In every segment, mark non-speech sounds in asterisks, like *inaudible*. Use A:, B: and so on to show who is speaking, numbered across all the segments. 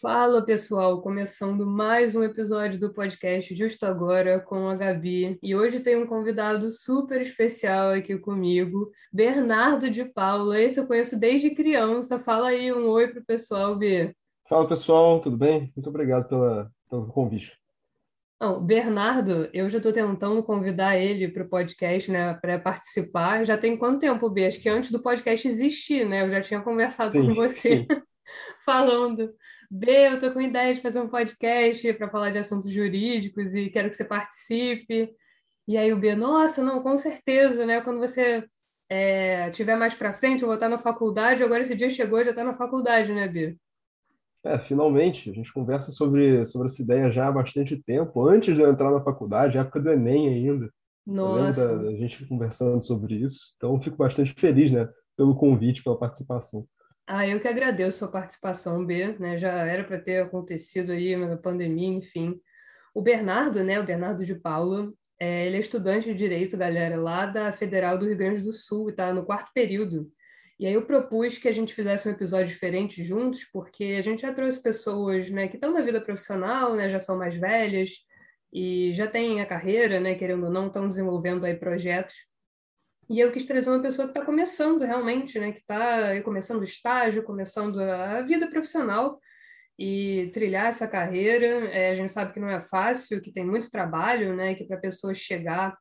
A: Fala pessoal, começando mais um episódio do podcast Justo Agora com a Gabi. E hoje tem um convidado super especial aqui comigo, Bernardo de Paula. Esse eu conheço desde criança. Fala aí um oi pro pessoal, B.
B: Fala pessoal, tudo bem? Muito obrigado pela, pelo convite.
A: Não, Bernardo, eu já estou tentando convidar ele para o podcast, né, para participar. Já tem quanto tempo, B? Acho que antes do podcast existir, né? Eu já tinha conversado
B: sim,
A: com você *laughs* falando B, eu tô com ideia de fazer um podcast para falar de assuntos jurídicos e quero que você participe. E aí o B, nossa, não, com certeza, né? Quando você é, tiver mais para frente, eu vou estar na faculdade. Agora esse dia chegou, já está na faculdade, né, B?
B: É, finalmente, a gente conversa sobre, sobre essa ideia já há bastante tempo, antes de eu entrar na faculdade, época do Enem ainda.
A: Nossa.
B: Da, da gente conversando sobre isso. Então, fico bastante feliz, né, pelo convite, pela participação.
A: Ah, eu que agradeço a sua participação, B, né? Já era para ter acontecido aí na pandemia, enfim. O Bernardo, né? O Bernardo de Paula, é, ele é estudante de direito, galera, lá da Federal do Rio Grande do Sul, e tá no quarto período. E aí eu propus que a gente fizesse um episódio diferente juntos, porque a gente já trouxe pessoas, né, que estão na vida profissional, né, já são mais velhas e já têm a carreira, né, querendo ou não, estão desenvolvendo aí projetos e eu quis trazer uma pessoa que está começando realmente, né? Que está começando o estágio, começando a vida profissional e trilhar essa carreira. É, a gente sabe que não é fácil, que tem muito trabalho, né? Que para a pessoa chegar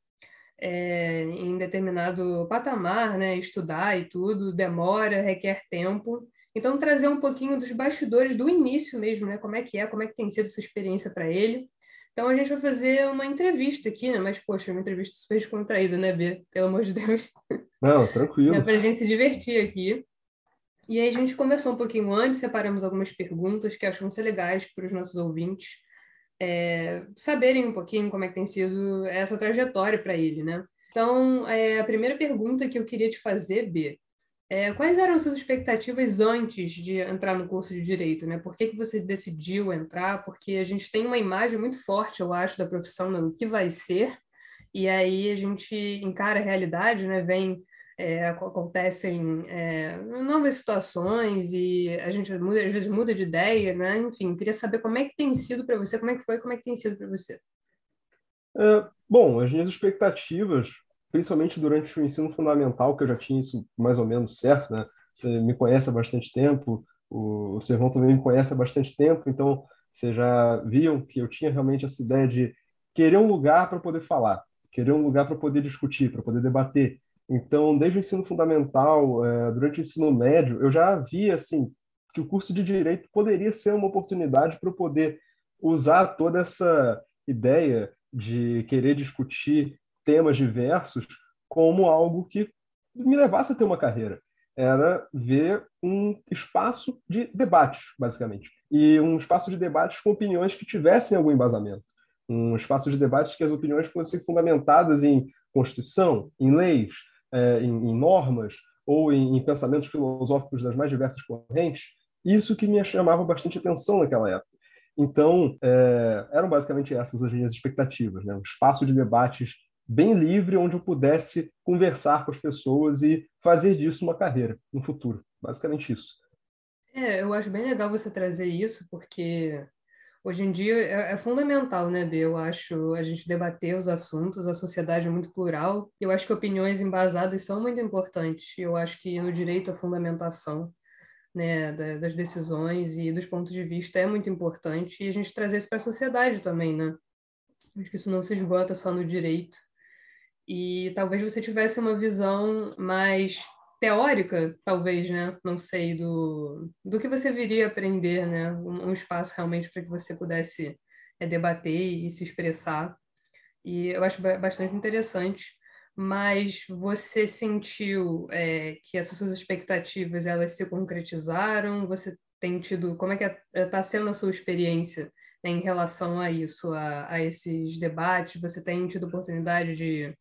A: é, em determinado patamar, né? Estudar e tudo demora, requer tempo. Então trazer um pouquinho dos bastidores do início mesmo, né? Como é que é, como é que tem sido essa experiência para ele. Então a gente vai fazer uma entrevista aqui, né? Mas, poxa, uma entrevista super descontraída, né, Bia? Pelo amor de Deus.
B: Não, tranquilo.
A: É para a gente se divertir aqui. E aí a gente conversou um pouquinho antes, separamos algumas perguntas que acho que vão ser legais para os nossos ouvintes é, saberem um pouquinho como é que tem sido essa trajetória para ele, né? Então, é, a primeira pergunta que eu queria te fazer, B, é, quais eram suas expectativas antes de entrar no curso de direito, né? Por que, que você decidiu entrar? Porque a gente tem uma imagem muito forte, eu acho, da profissão, do que vai ser, e aí a gente encara a realidade, né? Vem, é, acontecem é, novas situações e a gente muda, às vezes muda de ideia, né? Enfim, queria saber como é que tem sido para você, como é que foi, como é que tem sido para você.
B: É, bom, as minhas expectativas principalmente durante o ensino fundamental, que eu já tinha isso mais ou menos certo, né? Você me conhece há bastante tempo, o, o Servão também me conhece há bastante tempo, então vocês já viam que eu tinha realmente essa ideia de querer um lugar para poder falar, querer um lugar para poder discutir, para poder debater. Então, desde o ensino fundamental, é, durante o ensino médio, eu já via assim que o curso de direito poderia ser uma oportunidade para eu poder usar toda essa ideia de querer discutir temas diversos como algo que me levasse a ter uma carreira. Era ver um espaço de debate, basicamente. E um espaço de debates com opiniões que tivessem algum embasamento. Um espaço de debates que as opiniões fossem fundamentadas em Constituição, em leis, é, em, normas ou em, em pensamentos filosóficos das mais diversas correntes. Isso que me chamava bastante atenção naquela época. Então, é, eram basicamente essas as minhas expectativas, né? um espaço de debates bem livre, onde eu pudesse conversar com as pessoas e fazer disso uma carreira no futuro. Basicamente isso.
A: É, eu acho bem legal você trazer isso, porque hoje em dia é, é fundamental, né, B? Eu acho a gente debater os assuntos, a sociedade é muito plural, eu acho que opiniões embasadas são muito importantes. Eu acho que no direito a fundamentação né, das decisões e dos pontos de vista é muito importante e a gente trazer isso para a sociedade também, né? Acho que isso não se esgota só no direito, e talvez você tivesse uma visão mais teórica, talvez, né? Não sei, do, do que você viria aprender, né? Um, um espaço realmente para que você pudesse é, debater e se expressar. E eu acho bastante interessante. Mas você sentiu é, que essas suas expectativas elas se concretizaram? Você tem tido como é que está é, tá sendo a sua experiência né, em relação a isso, a, a esses debates? Você tem tido oportunidade de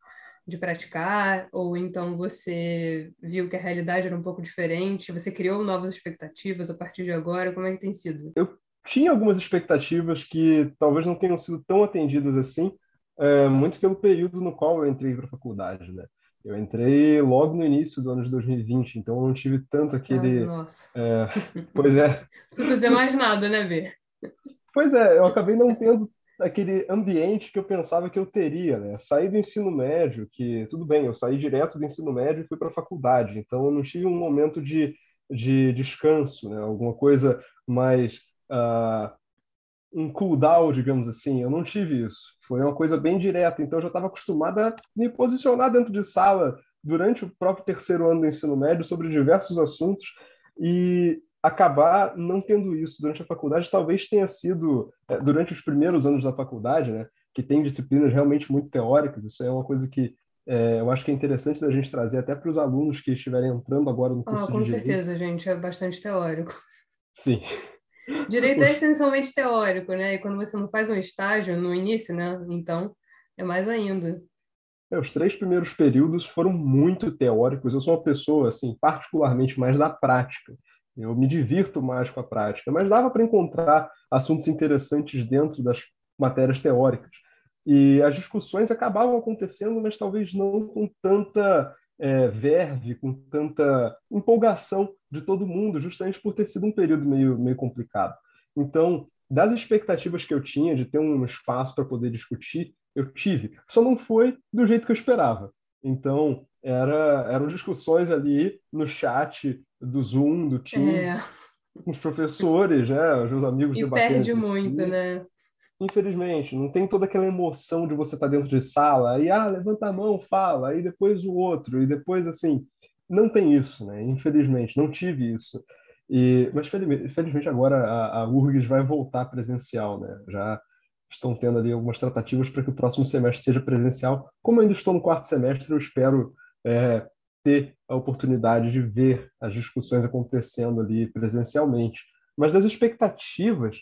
A: de praticar, ou então você viu que a realidade era um pouco diferente, você criou novas expectativas a partir de agora, como é que tem sido?
B: Eu tinha algumas expectativas que talvez não tenham sido tão atendidas assim, é, muito pelo período no qual eu entrei para a faculdade, né? Eu entrei logo no início do ano de 2020, então eu não tive tanto aquele.
A: Ah, nossa.
B: É, pois é. *laughs*
A: Não precisa dizer mais nada, né, B?
B: Pois é, eu acabei não tendo aquele ambiente que eu pensava que eu teria, né? Saí do ensino médio, que tudo bem, eu saí direto do ensino médio e fui para a faculdade, então eu não tive um momento de, de descanso, né? Alguma coisa mais uh, um cool down, digamos assim. Eu não tive isso. Foi uma coisa bem direta, então eu já estava acostumado a me posicionar dentro de sala durante o próprio terceiro ano do ensino médio sobre diversos assuntos e acabar não tendo isso durante a faculdade talvez tenha sido é, durante os primeiros anos da faculdade, né, que tem disciplinas realmente muito teóricas. Isso é uma coisa que é, eu acho que é interessante da gente trazer até para os alunos que estiverem entrando agora no curso
A: ah, com
B: de
A: certeza, gente, é bastante teórico.
B: Sim. *laughs*
A: Direito é essencialmente teórico, né? E quando você não faz um estágio no início, né? Então, é mais ainda.
B: É, os três primeiros períodos foram muito teóricos. Eu sou uma pessoa, assim, particularmente mais da prática. Eu me divirto mais com a prática, mas dava para encontrar assuntos interessantes dentro das matérias teóricas. E as discussões acabavam acontecendo, mas talvez não com tanta é, verve, com tanta empolgação de todo mundo, justamente por ter sido um período meio, meio complicado. Então, das expectativas que eu tinha de ter um espaço para poder discutir, eu tive. Só não foi do jeito que eu esperava. Então, era, eram discussões ali no chat do Zoom, do Teams, é. com os professores, né? Os meus amigos
A: E perde muito, né?
B: Infelizmente, não tem toda aquela emoção de você estar tá dentro de sala, aí, ah, levanta a mão, fala, aí depois o outro, e depois, assim, não tem isso, né? Infelizmente, não tive isso. E, mas felizmente agora a, a URGS vai voltar presencial, né? Já estão tendo ali algumas tratativas para que o próximo semestre seja presencial. Como eu ainda estou no quarto semestre, eu espero é, ter a oportunidade de ver as discussões acontecendo ali presencialmente. Mas das expectativas,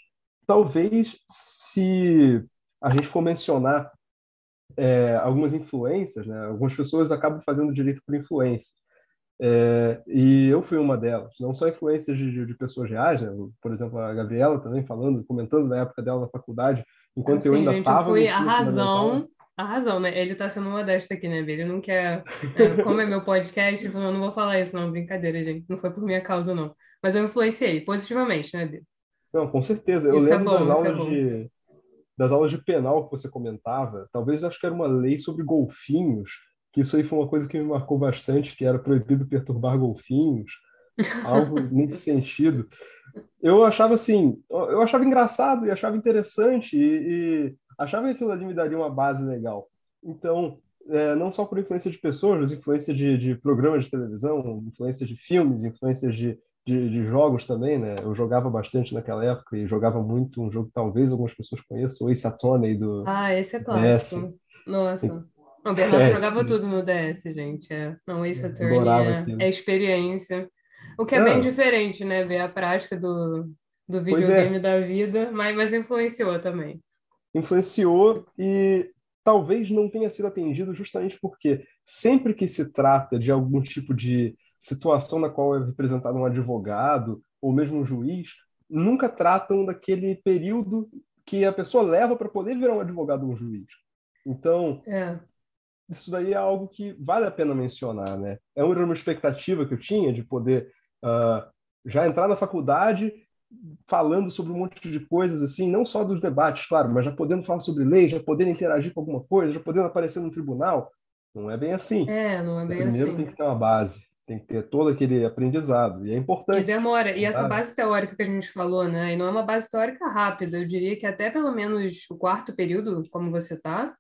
B: talvez se a gente for mencionar é, algumas influências, né? algumas pessoas acabam fazendo direito por influência. É, e eu fui uma delas, não só influências de, de, pessoas reais, né? por exemplo, a Gabriela também falando, comentando na época dela na faculdade, enquanto
A: assim,
B: eu ainda estava.
A: Foi a razão a razão, né? Ele tá sendo modesto aqui, né, Ele não quer. É, como é meu podcast, eu não vou falar isso, não. Brincadeira, gente. Não foi por minha causa, não. Mas eu influenciei positivamente, né, Biro?
B: Não, com certeza. Eu isso é lembro é bom, das aulas é de das aulas de penal que você comentava. Talvez acho que era uma lei sobre golfinhos, que isso aí foi uma coisa que me marcou bastante, que era proibido perturbar golfinhos, algo *laughs* nesse sentido. Eu achava assim, eu achava engraçado e achava interessante e, e achava que aquilo ali me daria uma base legal. Então, é, não só por influência de pessoas, mas influência de, de programas de televisão, influência de filmes, influência de, de, de, jogos também, né? Eu jogava bastante naquela época e jogava muito um jogo que talvez algumas pessoas conheçam, o Ace Attorney do
A: Ah, esse é clássico. DS. Nossa. O Bernardo *laughs* é, jogava tudo no DS, gente. É. Não, Ace Attorney é, é, experiência. O que é, é bem diferente, né? Ver a prática do, do é. videogame da vida, mas, mas influenciou também
B: influenciou e talvez não tenha sido atendido justamente porque sempre que se trata de algum tipo de situação na qual é representado um advogado ou mesmo um juiz, nunca tratam daquele período que a pessoa leva para poder virar um advogado ou um juiz. Então,
A: é.
B: isso daí é algo que vale a pena mencionar, né? É uma expectativa que eu tinha de poder uh, já entrar na faculdade falando sobre um monte de coisas assim, não só dos debates, claro, mas já podendo falar sobre lei, já podendo interagir com alguma coisa, já podendo aparecer no tribunal. Não é bem assim.
A: É, não é bem
B: Primeiro
A: assim.
B: Primeiro tem que ter uma base, tem que ter todo aquele aprendizado, e é importante.
A: E demora. E essa base teórica que a gente falou, né? E não é uma base teórica rápida, eu diria que até pelo menos o quarto período, como você tá,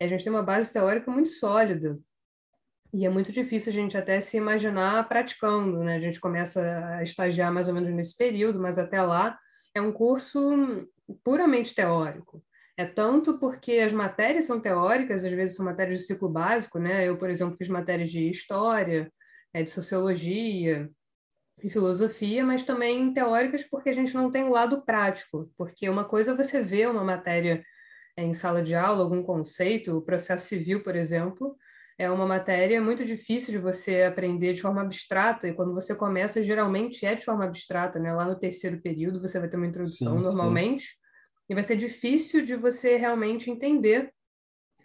A: a gente tem uma base teórica muito sólida. E é muito difícil a gente até se imaginar praticando, né? A gente começa a estagiar mais ou menos nesse período, mas até lá é um curso puramente teórico. É tanto porque as matérias são teóricas, às vezes são matérias de ciclo básico, né? Eu, por exemplo, fiz matérias de história, é, de sociologia e filosofia, mas também teóricas porque a gente não tem o lado prático. Porque uma coisa é você vê uma matéria é, em sala de aula, algum conceito, o processo civil, por exemplo, é uma matéria muito difícil de você aprender de forma abstrata, e quando você começa, geralmente é de forma abstrata, né? Lá no terceiro período você vai ter uma introdução sim, normalmente, sim. e vai ser difícil de você realmente entender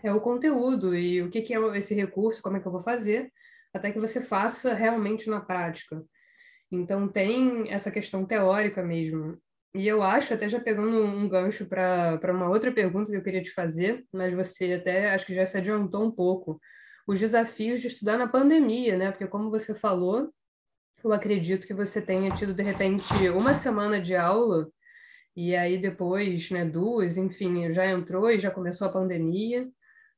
A: é o conteúdo e o que, que é esse recurso, como é que eu vou fazer, até que você faça realmente na prática. Então, tem essa questão teórica mesmo. E eu acho, até já pegando um gancho para uma outra pergunta que eu queria te fazer, mas você até acho que já se adiantou um pouco, os desafios de estudar na pandemia, né? Porque, como você falou, eu acredito que você tenha tido, de repente, uma semana de aula, e aí depois, né, duas, enfim, já entrou e já começou a pandemia.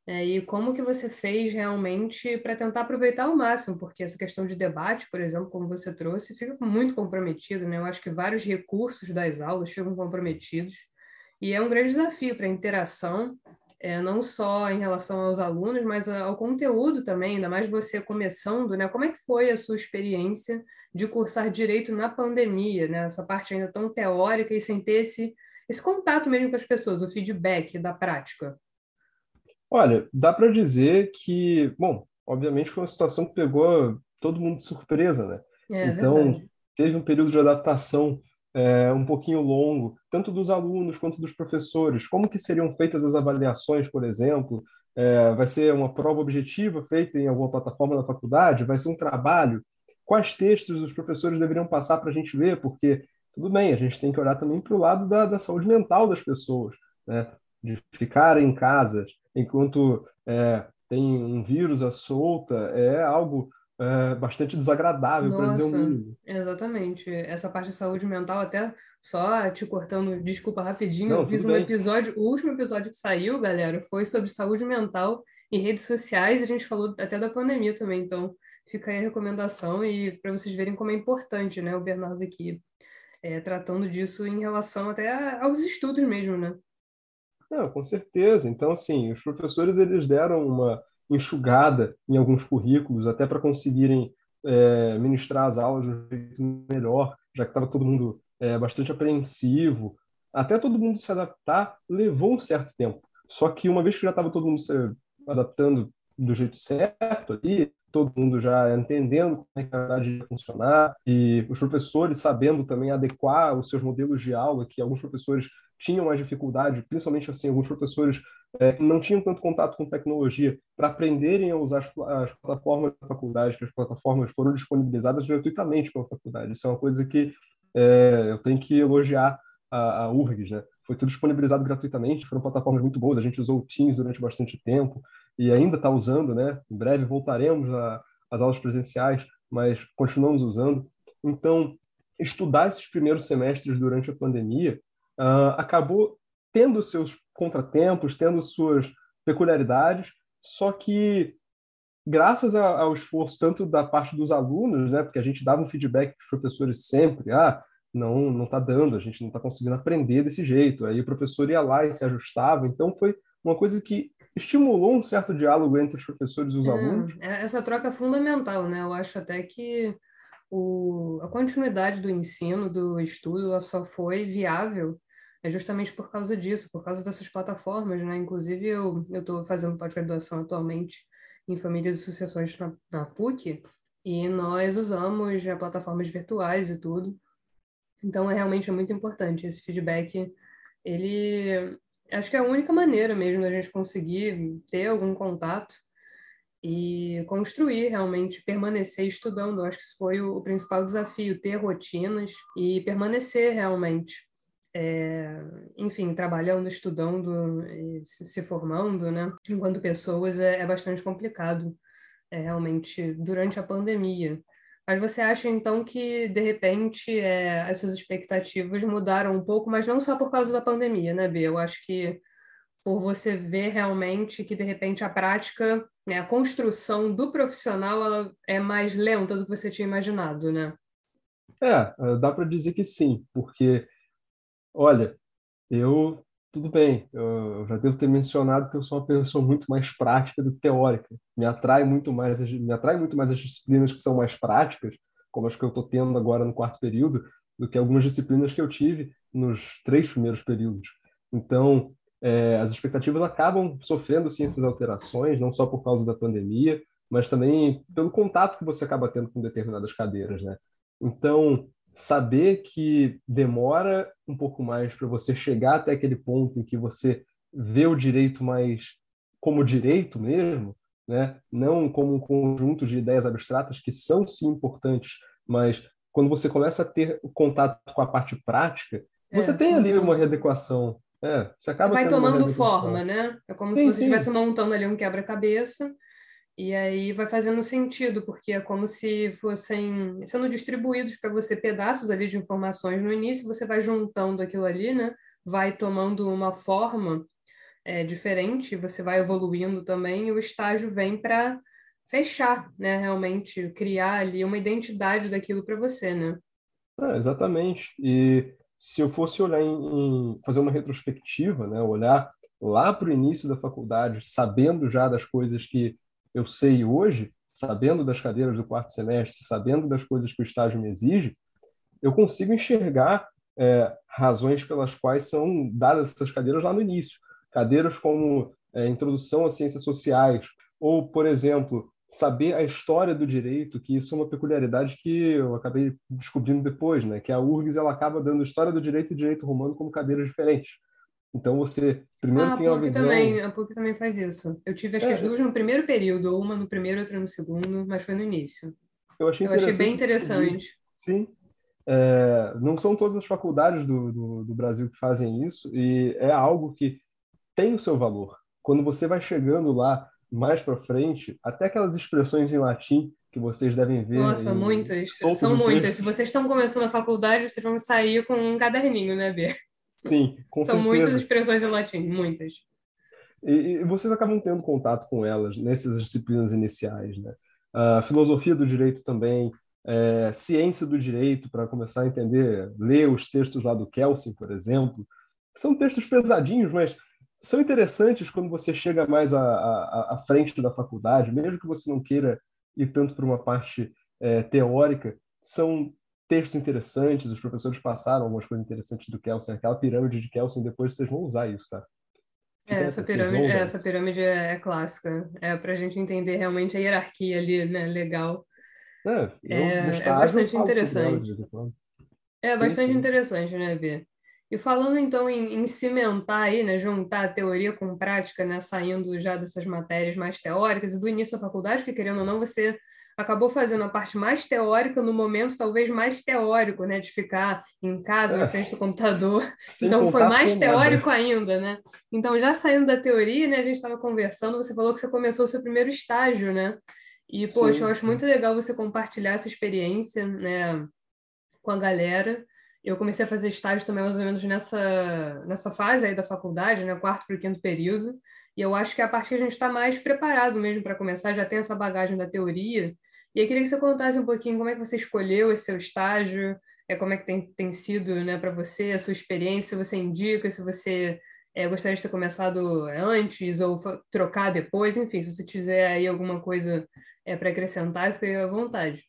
A: É, e como que você fez realmente para tentar aproveitar ao máximo, porque essa questão de debate, por exemplo, como você trouxe, fica muito comprometido, né? Eu acho que vários recursos das aulas ficam comprometidos e é um grande desafio para a interação, é, não só em relação aos alunos, mas ao conteúdo também, ainda mais você começando, né? Como é que foi a sua experiência de cursar direito na pandemia, né? Essa parte ainda tão teórica e sem ter esse, esse contato mesmo com as pessoas, o feedback da prática.
B: Olha, dá para dizer que, bom, obviamente foi uma situação que pegou todo mundo de surpresa, né?
A: É,
B: então,
A: verdade.
B: teve um período de adaptação é, um pouquinho longo, tanto dos alunos quanto dos professores. Como que seriam feitas as avaliações, por exemplo? É, vai ser uma prova objetiva feita em alguma plataforma da faculdade? Vai ser um trabalho? Quais textos os professores deveriam passar para a gente ler? Porque, tudo bem, a gente tem que olhar também para o lado da, da saúde mental das pessoas, né? De ficarem em casas, enquanto é, tem um vírus à solta, é algo é, bastante desagradável, para dizer o mínimo.
A: Exatamente. Essa parte de saúde mental, até só te cortando, desculpa rapidinho,
B: Não,
A: eu fiz um
B: bem.
A: episódio, o último episódio que saiu, galera, foi sobre saúde mental e redes sociais, a gente falou até da pandemia também, então fica aí a recomendação e para vocês verem como é importante, né, o Bernardo aqui é, tratando disso em relação até aos estudos mesmo, né?
B: Não, com certeza. Então, assim, os professores eles deram uma enxugada em alguns currículos, até para conseguirem é, ministrar as aulas de um jeito melhor, já que estava todo mundo é, bastante apreensivo. Até todo mundo se adaptar levou um certo tempo. Só que uma vez que já estava todo mundo se adaptando do jeito certo ali, todo mundo já entendendo como é que a verdade ia funcionar e os professores sabendo também adequar os seus modelos de aula, que alguns professores tinham mais dificuldade, principalmente assim, alguns professores é, não tinham tanto contato com tecnologia para aprenderem a usar as, as, plataformas da faculdade, que as plataformas foram disponibilizadas gratuitamente pela faculdade. Isso é uma coisa que é, eu tenho que elogiar a, a URGS, né? Foi tudo disponibilizado gratuitamente, foram plataformas muito boas, a gente usou o Teams durante bastante tempo e ainda está usando, né? Em breve voltaremos às aulas presenciais, mas continuamos usando. Então, estudar esses primeiros semestres durante a pandemia uh, acabou tendo seus contratempos, tendo suas peculiaridades, só que graças ao esforço tanto da parte dos alunos, né, porque a gente dava um feedback para os professores sempre, ah, não não está dando, a gente não está conseguindo aprender desse jeito. Aí o professor ia lá e se ajustava. Então foi uma coisa que estimulou um certo diálogo entre os professores e os
A: É,
B: alunos.
A: essa troca é fundamental, né? Eu acho até que o, a continuidade do ensino, do estudo, ela só foi viável é justamente por causa disso, por causa dessas plataformas, né? Inclusive, eu estou fazendo pós-graduação atualmente em famílias e sucessões na, na PUC, e nós usamos já plataformas virtuais e tudo. Então, é realmente muito importante esse feedback. Ele, acho que é a única maneira mesmo da gente conseguir ter algum contato e construir realmente, permanecer estudando. Acho que isso foi o principal desafio, ter rotinas e permanecer realmente é, enfim, trabalhando, estudando, se, formando, né? Enquanto pessoas é, é bastante complicado, é, realmente, durante a pandemia. Mas você acha, então, que, de repente, é, as suas expectativas mudaram um pouco, mas não só por causa da pandemia, né, Bia? Eu acho que por você ver realmente que, de repente, a prática, né, a construção do profissional ela é mais lenta do que você tinha imaginado, né?
B: É, dá para dizer que sim, porque Olha, eu tudo bem, eu já devo ter mencionado que eu sou uma pessoa muito mais prática do que teórica. Me atrai muito mais, me atrai muito mais as disciplinas que são mais práticas, como as que eu estou tendo agora no quarto período, do que algumas disciplinas que eu tive nos três primeiros períodos. Então, é, as expectativas acabam sofrendo sim essas alterações, não só por causa da pandemia, mas também pelo contato que você acaba tendo com determinadas cadeiras, né? Então, saber que demora um pouco mais para você chegar até aquele ponto em que você vê o direito mais como direito mesmo, né? não como um conjunto de ideias abstratas que são sim importantes, mas quando você começa a ter contato com a parte prática, é, você tem ali uma readequação. É, você acaba
A: vai tomando forma, né? É como sim, se você estivesse montando ali um quebra-cabeça e aí vai fazendo sentido, porque é como se fossem sendo distribuídos para você pedaços ali de informações no início, você vai juntando aquilo ali, né? Vai tomando uma forma é, diferente, você vai evoluindo também, e o estágio vem para fechar, né? Realmente criar ali uma identidade daquilo para você, né?
B: É, exatamente. E se eu fosse olhar em, em fazer uma retrospectiva, né? Olhar lá para o início da faculdade, sabendo já das coisas que eu sei hoje, sabendo das cadeiras do quarto semestre, sabendo das coisas que o estágio me exige, eu consigo enxergar é, razões pelas quais são dadas essas cadeiras lá no início. Cadeiras como é, introdução às ciências sociais, ou, por exemplo, saber a história do direito, que isso é uma peculiaridade que eu acabei descobrindo depois, né? que a URGS ela acaba dando história do direito e direito romano como cadeiras diferentes. Então você primeiro
A: ah,
B: tem
A: a visão. Também, a PUC também faz isso. Eu tive acho é, que as duas no primeiro período, uma no primeiro, outra no segundo, mas foi no início.
B: Eu achei,
A: eu achei bem interessante.
B: Sim. É, não são todas as faculdades do, do, do, Brasil que fazem isso, e é algo que tem o seu valor. Quando você vai chegando lá mais para frente, até aquelas expressões em latim que vocês devem ver.
A: Nossa, muitas. São muitas. Se vocês estão começando a faculdade, vocês vão sair com um caderninho, né, Bê?
B: Sim, com
A: São
B: certeza.
A: muitas expressões em latim, muitas.
B: E, e, vocês acabam tendo contato com elas nessas disciplinas iniciais, né? A filosofia do direito também, é, ciência do direito, para começar a entender, ler os textos lá do Kelsen, por exemplo. São textos pesadinhos, mas são interessantes quando você chega mais à, à, à frente da faculdade, mesmo que você não queira ir tanto para uma parte é, teórica, são textos interessantes, os professores passaram algumas coisas interessantes do Kelsen, aquela pirâmide de Kelsen, depois vocês vão usar isso, tá?
A: É, essa pirâmide, essa pirâmide é, é clássica, é para a gente entender realmente a hierarquia ali, né, legal.
B: É, eu, é,
A: é bastante interessante. é bastante sim. interessante, né, Bia? E falando então em, em, cimentar aí, né, juntar a teoria com prática, né, saindo já dessas matérias mais teóricas e do início da faculdade, que querendo ou não, você acabou fazendo a parte mais teórica no momento talvez mais teórico, né, de ficar em casa, na é. frente do computador. *laughs* então foi mais teórico nada. ainda, né? Então já saindo da teoria, né, a gente estava conversando, você falou que você começou o seu primeiro estágio, né? E poxa, Sim. eu acho muito legal você compartilhar essa experiência, né, com a galera. Eu comecei a fazer estágio também mais ou menos nessa nessa fase aí da faculdade, né, quarto para o quinto período. E eu acho que é a parte que a gente está mais preparado mesmo para começar, já tem essa bagagem da teoria. E eu queria que você contasse um pouquinho como é que você escolheu esse seu estágio, é, como é que tem, tem sido né, para você, a sua experiência, se você indica, se você é, gostaria de ter começado antes ou trocar depois, enfim, se você tiver aí alguma coisa é, para acrescentar, fique à vontade.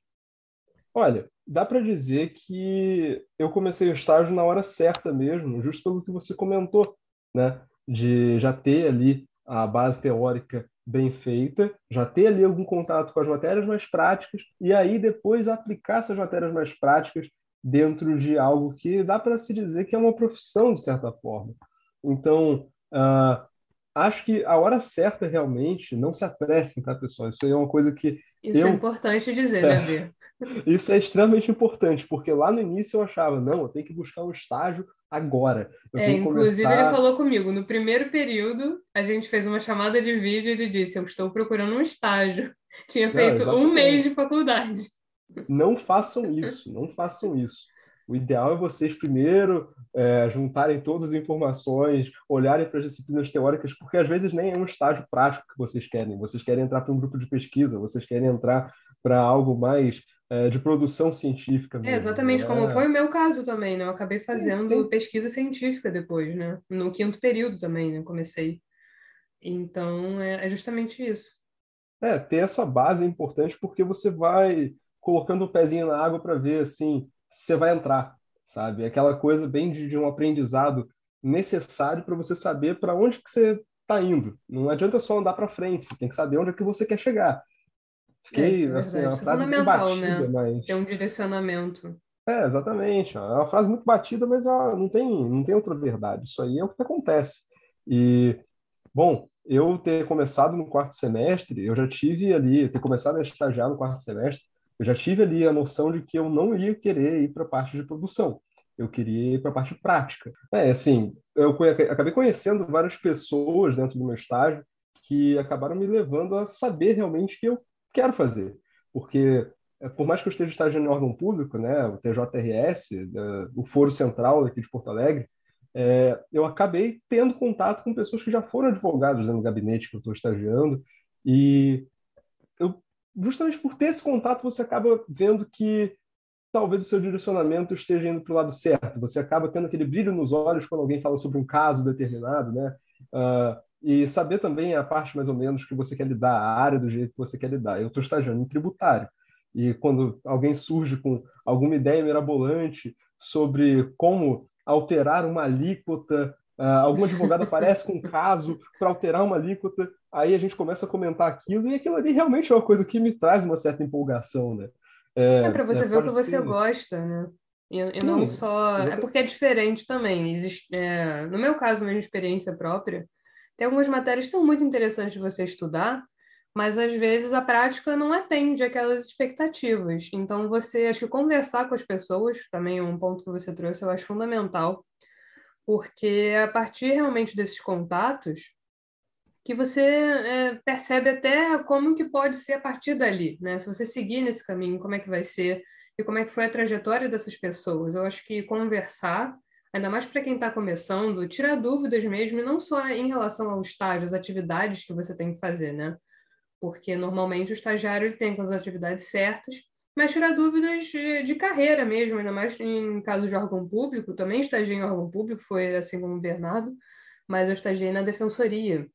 B: Olha, dá para dizer que eu comecei o estágio na hora certa mesmo, justo pelo que você comentou, né? De já ter ali a base teórica bem feita, já ter ali algum contato com as matérias mais práticas e aí depois aplicar essas matérias mais práticas dentro de algo que dá para se dizer que é uma profissão de certa forma. Então, uh, acho que a hora certa realmente não se apressem, tá, pessoal? Isso aí é uma coisa que
A: isso
B: eu...
A: é importante dizer, né, Bia?
B: Isso é extremamente importante, porque lá no início eu achava, não, eu tenho que buscar um estágio agora.
A: é, inclusive começar... ele falou comigo, no primeiro período, a gente fez uma chamada de vídeo e ele disse, eu estou procurando um estágio. *laughs* Tinha feito não, um mês de faculdade.
B: Não façam isso, não façam isso. O ideal é vocês primeiro é, juntarem todas as informações, olharem para as disciplinas teóricas, porque às vezes nem é um estágio prático que vocês querem. Vocês querem entrar para um grupo de pesquisa, vocês querem entrar para algo mais é, de produção científica.
A: Mesmo, é exatamente né? como foi o meu caso também, né? Eu acabei fazendo sim, sim. pesquisa científica depois, né? No quinto período também, né? Comecei. Então, é, é justamente isso.
B: É, ter essa base é importante porque você vai colocando o pezinho na água para ver, assim, se você vai entrar, sabe? Aquela coisa bem de, de um aprendizado necessário para você saber para onde que você está indo. Não adianta só andar para frente, você tem que saber onde é que você quer chegar.
A: Fiquei, é, assim, é uma Isso frase é bem batida, né? mas... Tem um direcionamento.
B: É, exatamente. É uma frase muito batida, mas ela não tem, não tem outra verdade. Isso aí é o que acontece. E, bom, eu ter começado no quarto semestre, eu já tive ali, ter começado a estagiar no quarto semestre, eu já tive ali a noção de que eu não ia querer ir para a parte de produção. Eu queria ir para a parte prática. É, assim, eu acabei conhecendo várias pessoas dentro do meu estágio que acabaram me levando a saber realmente que eu quero fazer. Porque, é, por mais que eu esteja estagiando em órgão público, né, o TJRS, é, o Foro Central aqui de Porto Alegre, é, eu acabei tendo contato com pessoas que já foram advogados no gabinete que eu estou estagiando, e eu, justamente por ter esse contato, você acaba vendo que talvez o seu direcionamento esteja indo para o lado certo. Você acaba tendo aquele brilho nos olhos quando alguém fala sobre um caso determinado, né? Uh, e saber também a parte mais ou menos que você quer lidar, a área do jeito que você quer lidar. Eu estou estagiando em tributário. E quando alguém surge com alguma ideia mirabolante sobre como alterar uma alíquota, uh, algum advogado aparece com um caso para alterar uma alíquota, aí a gente começa a comentar aquilo, e aquilo ali realmente é uma coisa que me traz uma certa empolgação, né?
A: É, é para você é, ver o que você gosta, né? E, e Sim, não só. É porque é diferente também. Existe, é, no meu caso, minha experiência própria, tem algumas matérias que são muito interessantes de você estudar, mas às vezes a prática não atende aquelas expectativas. Então, você, acho que conversar com as pessoas também é um ponto que você trouxe, eu acho fundamental, porque a partir realmente desses contatos, que você é, percebe até como que pode ser a partir dali, né? Se você seguir nesse caminho, como é que vai ser e como é que foi a trajetória dessas pessoas. Eu acho que conversar, ainda mais para quem está começando, tirar dúvidas mesmo, não só em relação ao estágio, as atividades que você tem que fazer, né? Porque normalmente o estagiário ele tem as atividades certas, mas tirar dúvidas de, carreira mesmo, ainda mais em caso de órgão público, também estagiei em órgão público, foi assim como o Bernardo, mas eu estagiei na defensoria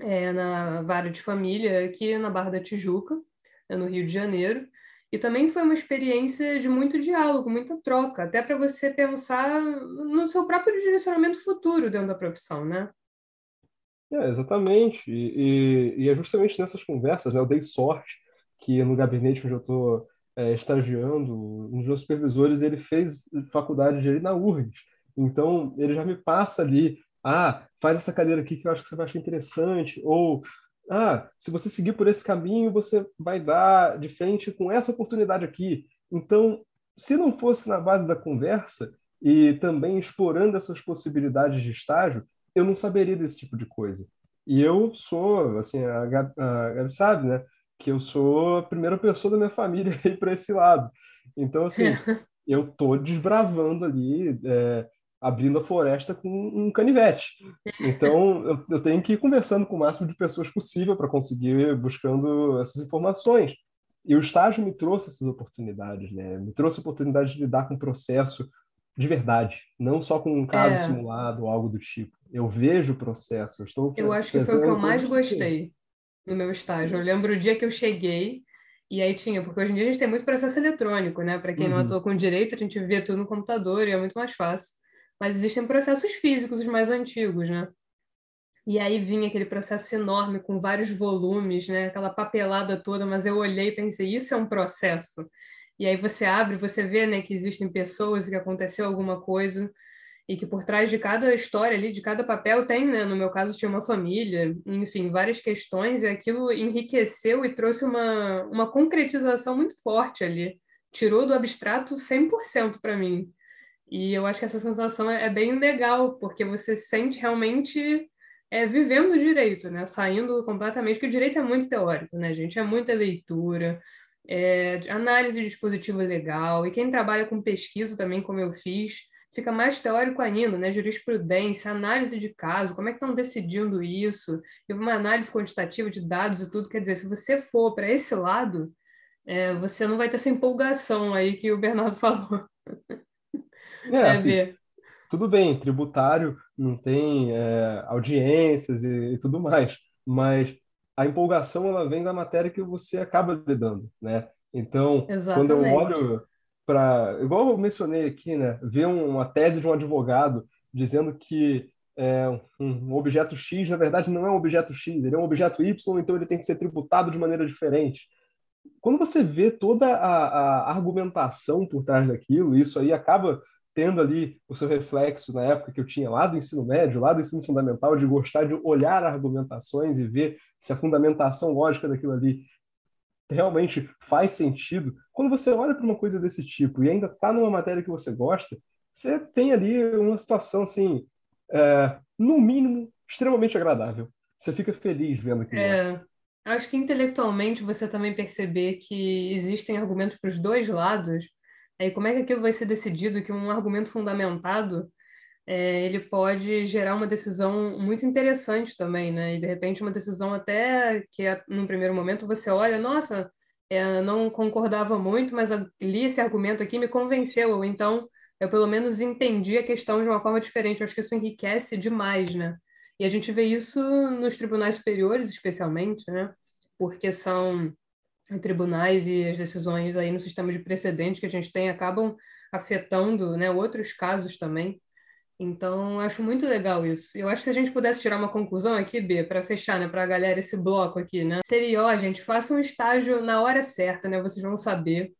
A: é, na vara de família aqui na Barra da Tijuca, no Rio de Janeiro. E também foi uma experiência de muito diálogo, muita troca, até para você pensar no seu próprio direcionamento futuro dentro da profissão, né?
B: É, exatamente. E, e, e é justamente nessas conversas, né, eu dei sorte que no gabinete onde eu estou é, estagiando, um dos meus supervisores, ele fez faculdade ali na URGS. Então, ele já me passa ali ah, faz essa cadeira aqui que eu acho que você vai achar interessante, ou ah, se você seguir por esse caminho, você vai dar de frente com essa oportunidade aqui. Então, se não fosse na base da conversa e também explorando essas possibilidades de estágio, eu não saberia desse tipo de coisa. E eu sou, assim, a Gabi, a Gabi sabe, né, que eu sou a primeira pessoa da minha família *laughs* aí para esse lado. Então, assim, *laughs* eu tô desbravando ali é, abrindo a floresta com um canivete. Então, eu, eu tenho que ir conversando com o máximo de pessoas possível para conseguir ir buscando essas informações. E o estágio me trouxe essas oportunidades, né? Me trouxe a oportunidade de lidar com o processo de verdade, não só com um caso é. simulado ou algo do tipo. Eu vejo o processo. Eu, estou
A: eu acho que foi o que eu mais gostei no meu estágio. Sim. Eu lembro o dia que eu cheguei e aí tinha, porque hoje em dia a gente tem muito processo eletrônico, né? Para quem uhum. não atua com direito, a gente vê tudo no computador e é muito mais fácil mas existem processos físicos, os mais antigos, né? E aí vinha aquele processo enorme com vários volumes, né? Aquela papelada toda, mas eu olhei e pensei, isso é um processo. E aí você abre, você vê, né, que existem pessoas que aconteceu alguma coisa e que por trás de cada história ali, de cada papel tem, né? No meu caso tinha uma família, enfim, várias questões e aquilo enriqueceu e trouxe uma uma concretização muito forte ali. Tirou do abstrato 100% para mim. E eu acho que essa sensação é, é bem legal, porque você sente realmente é, vivendo o direito, né? Saindo completamente, porque o direito é muito teórico, né, gente? É muita leitura, é, análise de dispositivo legal, e quem trabalha com pesquisa também, como eu fiz, fica mais teórico ainda, né? Jurisprudência, análise de caso, como é que estão decidindo isso, e uma análise quantitativa de dados e tudo. Quer dizer, se você for para esse lado, é, você não vai ter essa empolgação aí que o Bernardo *laughs* falou.
B: É, assim, tudo bem, tributário não tem é, audiências e, e, tudo mais, mas a empolgação ela vem da matéria que você acaba lidando, né? Então, Exatamente. quando eu olho para, igual eu mencionei aqui, né, ver uma tese de um advogado dizendo que é, um objeto X, na verdade, não é um objeto X, ele é um objeto Y, então ele tem que ser tributado de maneira diferente. Quando você vê toda a, a argumentação por trás daquilo, isso aí acaba tendo ali o seu reflexo na época que eu tinha lá do ensino médio, lá do ensino fundamental, de gostar de olhar argumentações e ver se a fundamentação lógica daquilo ali realmente faz sentido. Quando você olha para uma coisa desse tipo e ainda está numa matéria que você gosta, você tem ali uma situação assim, é, no mínimo, extremamente agradável. Você fica feliz vendo aquilo.
A: É, acho que intelectualmente você também perceber que existem argumentos para os dois lados Aí como é que aquilo vai ser decidido? Que um argumento fundamentado é, ele pode gerar uma decisão muito interessante também, né? E de repente uma decisão até que num primeiro momento você olha, nossa, é, não concordava muito, mas li esse argumento aqui me convenceu, então eu pelo menos entendi a questão de uma forma diferente. Eu acho que isso enriquece demais, né? E a gente vê isso nos tribunais superiores, especialmente, né? Porque são tribunais e as decisões aí no sistema de precedente que a gente tem acabam afetando né, outros casos também. Então, acho muito legal isso. Eu acho que se a gente pudesse tirar uma conclusão aqui, B, para fechar, né, para a galera esse bloco aqui, né? Seria, ó, gente, faça um estágio na hora certa, né? Vocês vão saber.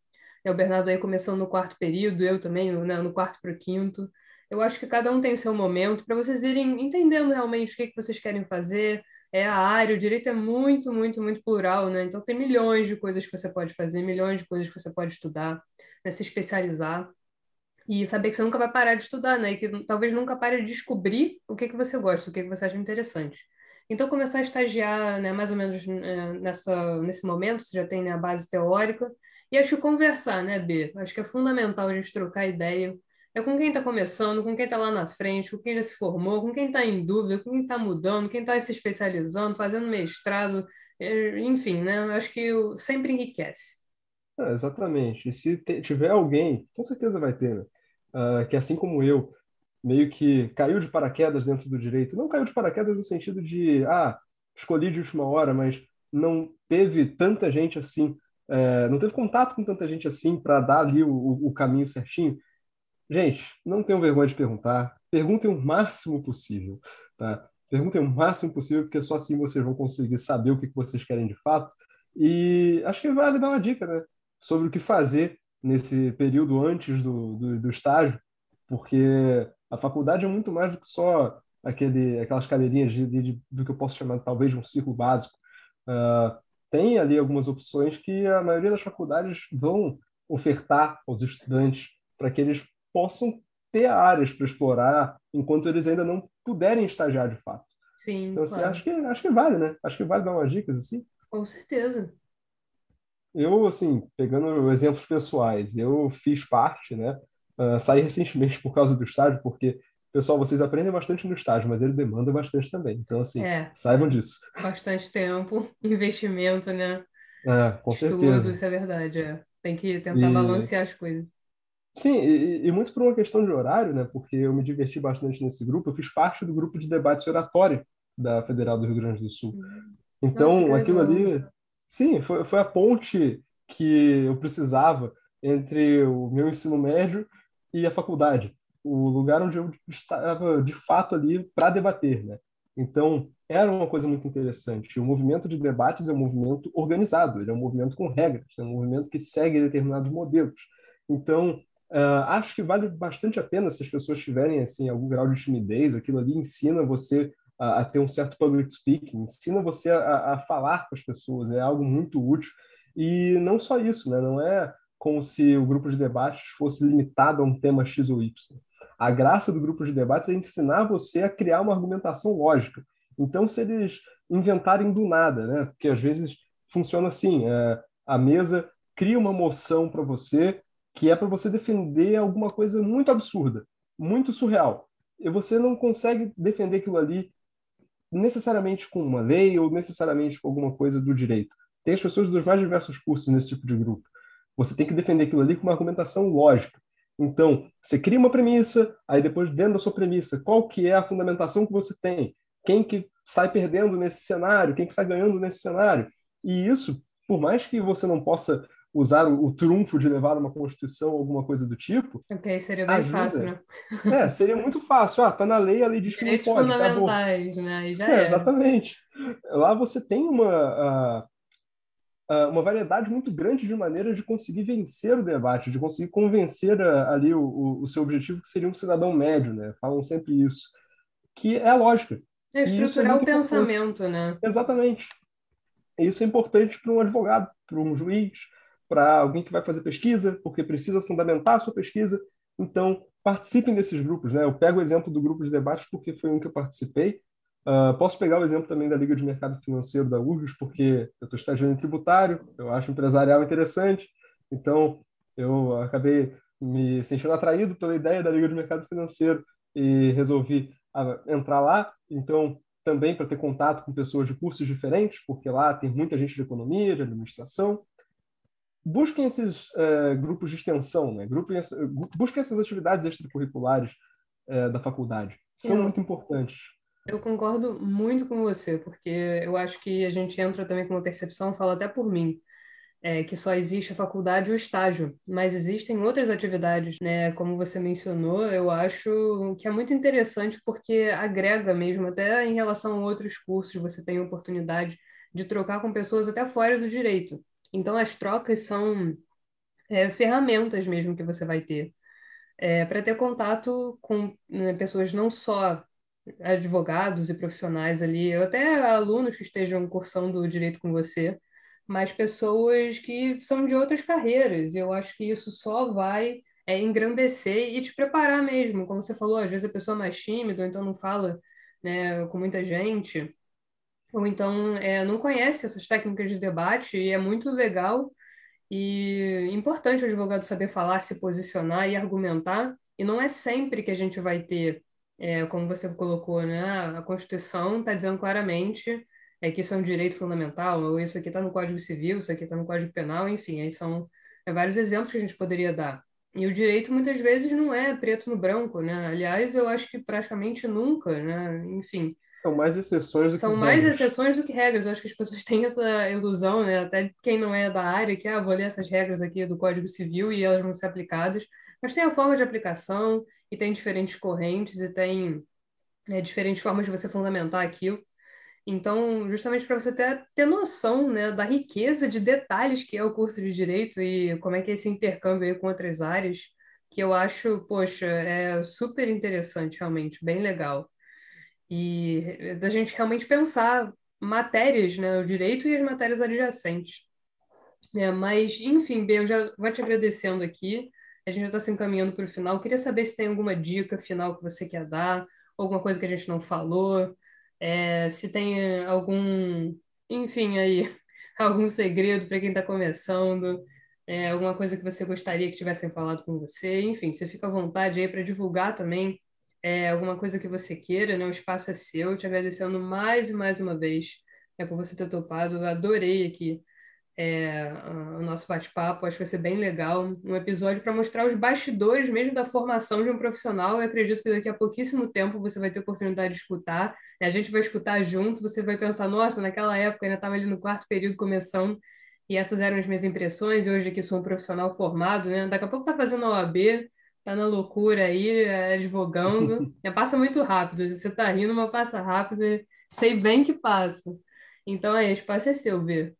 A: É o Bernardo aí começando no quarto período, eu também né, no quarto para o quinto. Eu acho que cada um tem o seu momento para vocês irem entendendo realmente o que, que vocês querem fazer, é a área, o direito é muito, muito, muito plural, né? Então tem milhões de coisas que você pode fazer, milhões de coisas que você pode estudar, né? se especializar e saber que você nunca vai parar de estudar, né? E que talvez nunca pare de descobrir o que que você gosta, o que que você acha interessante. Então começar a estagiar, né, mais ou menos é, nessa nesse momento, você já tem né, a base teórica e acho que conversar, né, B? Acho que é fundamental a gente trocar ideia é com quem está começando, com quem está lá na frente, com quem já se formou, com quem está em dúvida, com quem está mudando, quem está se especializando, fazendo mestrado, é, enfim, né? Acho que sempre enriquece.
B: É, exatamente. E se tiver alguém, com certeza vai ter, né? uh, que assim como eu, meio que caiu de paraquedas dentro do direito, não caiu de paraquedas no sentido de, ah, escolhi de última hora, mas não teve tanta gente assim, é, não teve contato com tanta gente assim para dar ali o, o caminho certinho. Gente, não tenham vergonha de perguntar. Perguntem o máximo possível, tá? Perguntem o máximo possível, porque só assim vocês vão conseguir saber o que vocês querem de fato. E acho que vale dar uma dica, né? Sobre o que fazer nesse período antes do, do, do estágio, porque a faculdade é muito mais do que só aquele, aquelas cadeirinhas de, de, do que eu posso chamar talvez de um ciclo básico. Uh, tem ali algumas opções que a maioria das faculdades vão ofertar aos estudantes para que eles possam ter áreas para explorar enquanto eles ainda não puderem estagiar de fato.
A: Sim,
B: então, assim, claro. acho, que, acho que vale, né? Acho que vale dar umas dicas, assim.
A: Com certeza.
B: Eu, assim, pegando exemplos pessoais, eu fiz parte, né? Uh, saí recentemente por causa do estágio, porque, pessoal, vocês aprendem bastante no estágio, mas ele demanda bastante também. Então, assim, é, saibam disso.
A: Bastante tempo, *laughs* investimento, né?
B: É, com Estudo, certeza.
A: isso é verdade. É. Tem que tentar e... balancear as coisas.
B: Sim, e, e, muito por uma questão de horário, né? Porque eu me diverti bastante nesse grupo. Eu fiz parte do grupo de debate oratório da Federal do Rio Grande do Sul. Hum. Então, Nossa, aquilo ali, sim, foi, foi a ponte que eu precisava entre o meu ensino médio e a faculdade, o lugar onde eu estava de fato ali para debater, né? Então, era uma coisa muito interessante. O movimento de debates é um movimento organizado, ele é um movimento com regras, é um movimento que segue determinados modelos. Então, Uh, acho que vale bastante a pena se as pessoas tiverem assim algum grau de timidez. Aquilo ali ensina você a, a ter um certo public speaking, ensina você a, a, falar com as pessoas. É algo muito útil. E não só isso, né? Não é como se o grupo de debates fosse limitado a um tema X ou Y. A graça do grupo de debates é ensinar você a criar uma argumentação lógica. Então, se eles inventarem do nada, né? Porque às vezes funciona assim: é, a mesa cria uma moção para você que é para você defender alguma coisa muito absurda, muito surreal. E você não consegue defender aquilo ali necessariamente com uma lei ou necessariamente com alguma coisa do direito. Tem as pessoas dos mais diversos cursos nesse tipo de grupo. Você tem que defender aquilo ali com uma argumentação lógica. Então, você cria uma premissa, aí depois dentro da sua premissa, qual que é a fundamentação que você tem? Quem que sai perdendo nesse cenário? Quem que sai ganhando nesse cenário? E isso, por mais que você não possa usar o, o, trunfo de levar uma Constituição alguma coisa do tipo.
A: Ok, seria bem ajuda. fácil, né?
B: É, seria muito fácil. Ah, tá na lei, a lei diz que não pode.
A: fundamentais, acabou. né? Aí já
B: é, Exatamente. Lá você tem uma... Uh, uh, uma variedade muito grande de maneiras de conseguir vencer o debate, de conseguir convencer a, ali o, o, o, seu objetivo, que seria um cidadão médio, né? Falam sempre isso. Que é a lógica.
A: É estruturar é o pensamento, importante. né?
B: Exatamente. Isso é importante para um advogado, para um juiz, para alguém que vai fazer pesquisa, porque precisa fundamentar a sua pesquisa. Então, participem desses grupos. Né? Eu pego o exemplo do grupo de debate porque foi um que eu participei. Uh, posso pegar o exemplo também da Liga de Mercado Financeiro da URGS, porque eu estou estagiando em tributário, eu acho empresarial interessante, então eu acabei me sentindo atraído pela ideia da Liga de Mercado Financeiro e resolvi uh, entrar lá. Então, também para ter contato com pessoas de cursos diferentes, porque lá tem muita gente de economia, de administração. Busquem esses uh, grupos de extensão, né? Grupem, busquem essas atividades extracurriculares uh, da faculdade. São eu, muito importantes.
A: Eu concordo muito com você, porque eu acho que a gente entra também com uma percepção, fala até por mim, é, que só existe a faculdade e o estágio, mas existem outras atividades, né? Como você mencionou, eu acho que é muito interessante porque agrega mesmo, até em relação a outros cursos, você tem a oportunidade de trocar com pessoas até fora do direito. Então, as trocas são é, ferramentas mesmo que você vai ter é, para ter contato com né, pessoas não só advogados e profissionais ali, até alunos que estejam cursando direito com você, mas pessoas que são de outras carreiras. Eu acho que isso só vai é, engrandecer e te preparar mesmo. Como você falou, às vezes a pessoa é mais tímida, ou então não fala né, com muita gente, ou então é, não conhece essas técnicas de debate, e é muito legal e importante o advogado saber falar, se posicionar e argumentar. E não é sempre que a gente vai ter, é, como você colocou, né? A Constituição está dizendo claramente é que isso é um direito fundamental, ou isso aqui está no Código Civil, isso aqui está no Código Penal, enfim, aí são é, vários exemplos que a gente poderia dar. E o direito muitas vezes não é preto no branco, né? Aliás, eu acho que praticamente nunca, né? Enfim.
B: São mais exceções do
A: são
B: que
A: mais regras. exceções do que regras. Eu acho que as pessoas *laughs* têm essa ilusão, né? Até quem não é da área, que ah, vou ler essas regras aqui do Código Civil e elas vão ser aplicadas. Mas tem a forma de aplicação e tem diferentes correntes e tem né, diferentes formas de você fundamentar aquilo. Então, justamente para você ter, ter noção né, da riqueza de detalhes que é o curso de Direito e como é que é esse intercâmbio aí com outras áreas, que eu acho, poxa, é super interessante, realmente, bem legal. E da gente realmente pensar matérias, né, o direito e as matérias adjacentes. É, mas, enfim, B, eu já vou te agradecendo aqui. A gente já está se encaminhando para o final. Queria saber se tem alguma dica final que você quer dar, alguma coisa que a gente não falou é, se tem algum, enfim, aí, *laughs* algum segredo para quem está começando, é, alguma coisa que você gostaria que tivessem falado com você, enfim, você fica à vontade aí para divulgar também é, alguma coisa que você queira, né? O espaço é seu, te agradecendo mais e mais uma vez é, por você ter topado, adorei aqui é, o nosso bate-papo. Acho que vai ser bem legal. Um episódio para mostrar os bastidores mesmo da formação de um profissional. Eu acredito que daqui a pouquíssimo tempo você vai ter oportunidade de escutar. A gente vai escutar junto, você vai pensar, nossa, naquela época eu ainda estava ali no quarto período começando, e essas eram as minhas impressões. E hoje aqui sou um profissional formado, né? Daqui a pouco tá fazendo a OAB, tá na loucura aí, é, advogando. *laughs* passa muito rápido. Você tá rindo, mas passa rápido. Sei bem que passa. Então aí, espaço é seu, B.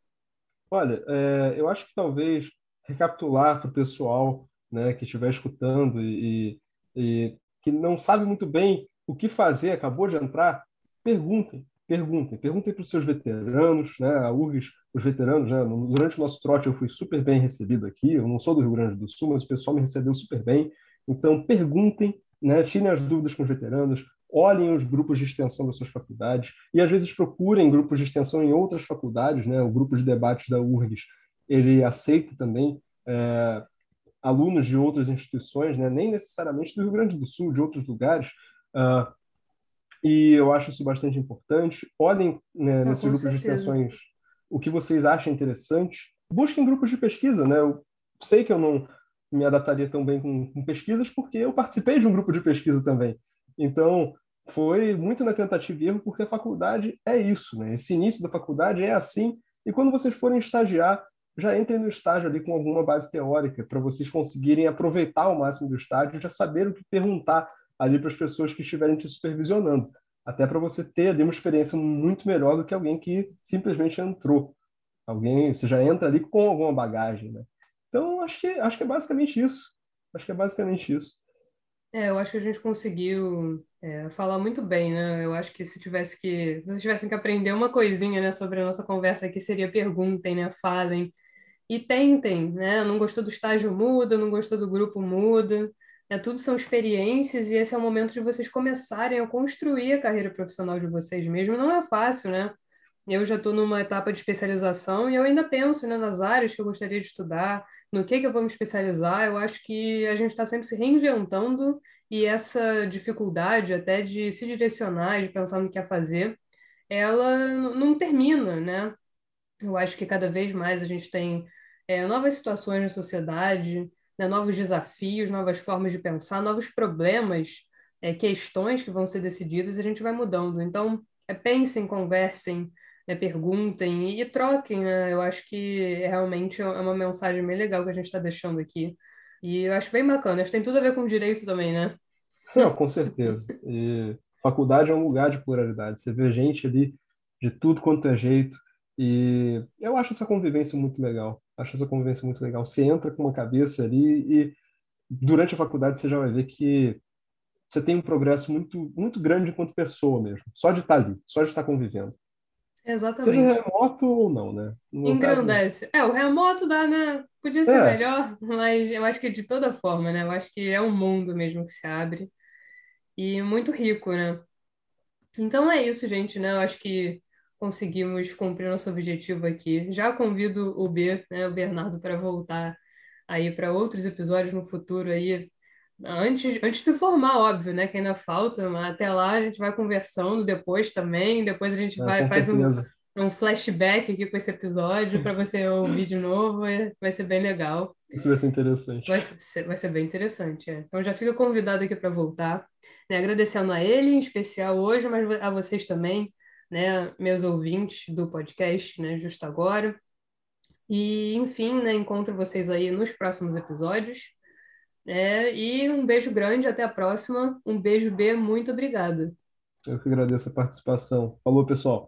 B: Olha, é, eu acho que talvez recapitular para o pessoal né, que estiver escutando e, e, que não sabe muito bem o que fazer, acabou de entrar, perguntem, perguntem, perguntem para os seus veteranos, né, a URGS, os veteranos, né, durante o nosso trote eu fui super bem recebido aqui, eu não sou do Rio Grande do Sul, mas o pessoal me recebeu super bem, então perguntem, né, tirem as dúvidas com os veteranos, olhem os grupos de extensão das suas faculdades e às vezes procurem grupos de extensão em outras faculdades, né? O grupo de debates da URGS ele aceita também é, alunos de outras instituições, né? Nem necessariamente do Rio Grande do Sul, de outros lugares. Uh, e eu acho isso bastante importante. Olhem né, nesses grupos certeza. de extensões o que vocês acham interessante. Busquem grupos de pesquisa, né? Eu sei que eu não me adaptaria tão bem com, com pesquisas porque eu participei de um grupo de pesquisa também. Então, foi muito na tentativa e erro, porque a faculdade é isso, né? Esse início da faculdade é assim, e quando vocês forem estagiar, já entrem no estágio ali com alguma base teórica, para vocês conseguirem aproveitar ao máximo do estágio já saber o que perguntar ali para as pessoas que estiverem te supervisionando. Até para você ter ali uma experiência muito melhor do que alguém que simplesmente entrou. Alguém, você já entra ali com alguma bagagem, né? Então, acho que, acho que é basicamente isso. Acho que é basicamente isso.
A: É, eu acho que a gente conseguiu é, falar muito bem, né? Eu acho que se tivesse que, se vocês tivessem que aprender uma coisinha, né, sobre a nossa conversa aqui, seria perguntem, né? Falem e tentem, né? Não gostou do estágio muda, não gostou do grupo muda. Né? Tudo são experiências e esse é o momento de vocês começarem a construir a carreira profissional de vocês mesmo. Não é fácil, né? Eu já estou numa etapa de especialização e eu ainda penso, né, nas áreas que eu gostaria de estudar, no que que eu vou me especializar. Eu acho que a gente está sempre se reinventando e essa dificuldade até de se direcionar, de pensar no que é fazer, ela não termina, né? Eu acho que cada vez mais a gente tem é, novas situações na sociedade, né, novos desafios, novas formas de pensar, novos problemas, é, questões que vão ser decididas e a gente vai mudando. Então, é, pensem, conversem, né, perguntem e, troquem. Né? Eu acho que realmente é uma mensagem bem legal que a gente está deixando aqui. E eu acho bem bacana. Acho que tem tudo a ver com direito também, né?
B: Não, com certeza. E faculdade é um lugar de pluralidade. Você vê gente ali de tudo quanto é jeito. E eu acho essa convivência muito legal. Acho essa convivência muito legal. Você entra com uma cabeça ali e durante a faculdade você já vai ver que você tem um progresso muito muito grande enquanto pessoa mesmo. Só de estar ali, só de estar convivendo.
A: Exatamente.
B: Seja remoto ou não, né?
A: No Engrandece. Caso... É, o remoto dá, né? Podia ser é. melhor, mas eu acho que de toda forma, né? Eu acho que é um mundo mesmo que se abre e muito rico, né? Então é isso, gente, né? Eu acho que conseguimos cumprir nosso objetivo aqui. Já convido o B, né, o Bernardo, para voltar aí para outros episódios no futuro aí, antes, antes de se formar, óbvio, né, que ainda falta, mas até lá a gente vai conversando depois também, depois a gente é, vai faz um, um flashback aqui com esse episódio para você ouvir de novo, vai ser bem legal.
B: Isso vai ser interessante.
A: Vai ser, vai ser bem interessante, é. Então já fica convidado aqui para voltar, né, agradecendo a ele em especial hoje, mas a vocês também, né, meus ouvintes do podcast, né, justo agora. E, enfim, né, encontro vocês aí nos próximos episódios. É, e um beijo grande, até a próxima. Um beijo, B, muito obrigada.
B: Eu que agradeço a participação. Falou, pessoal.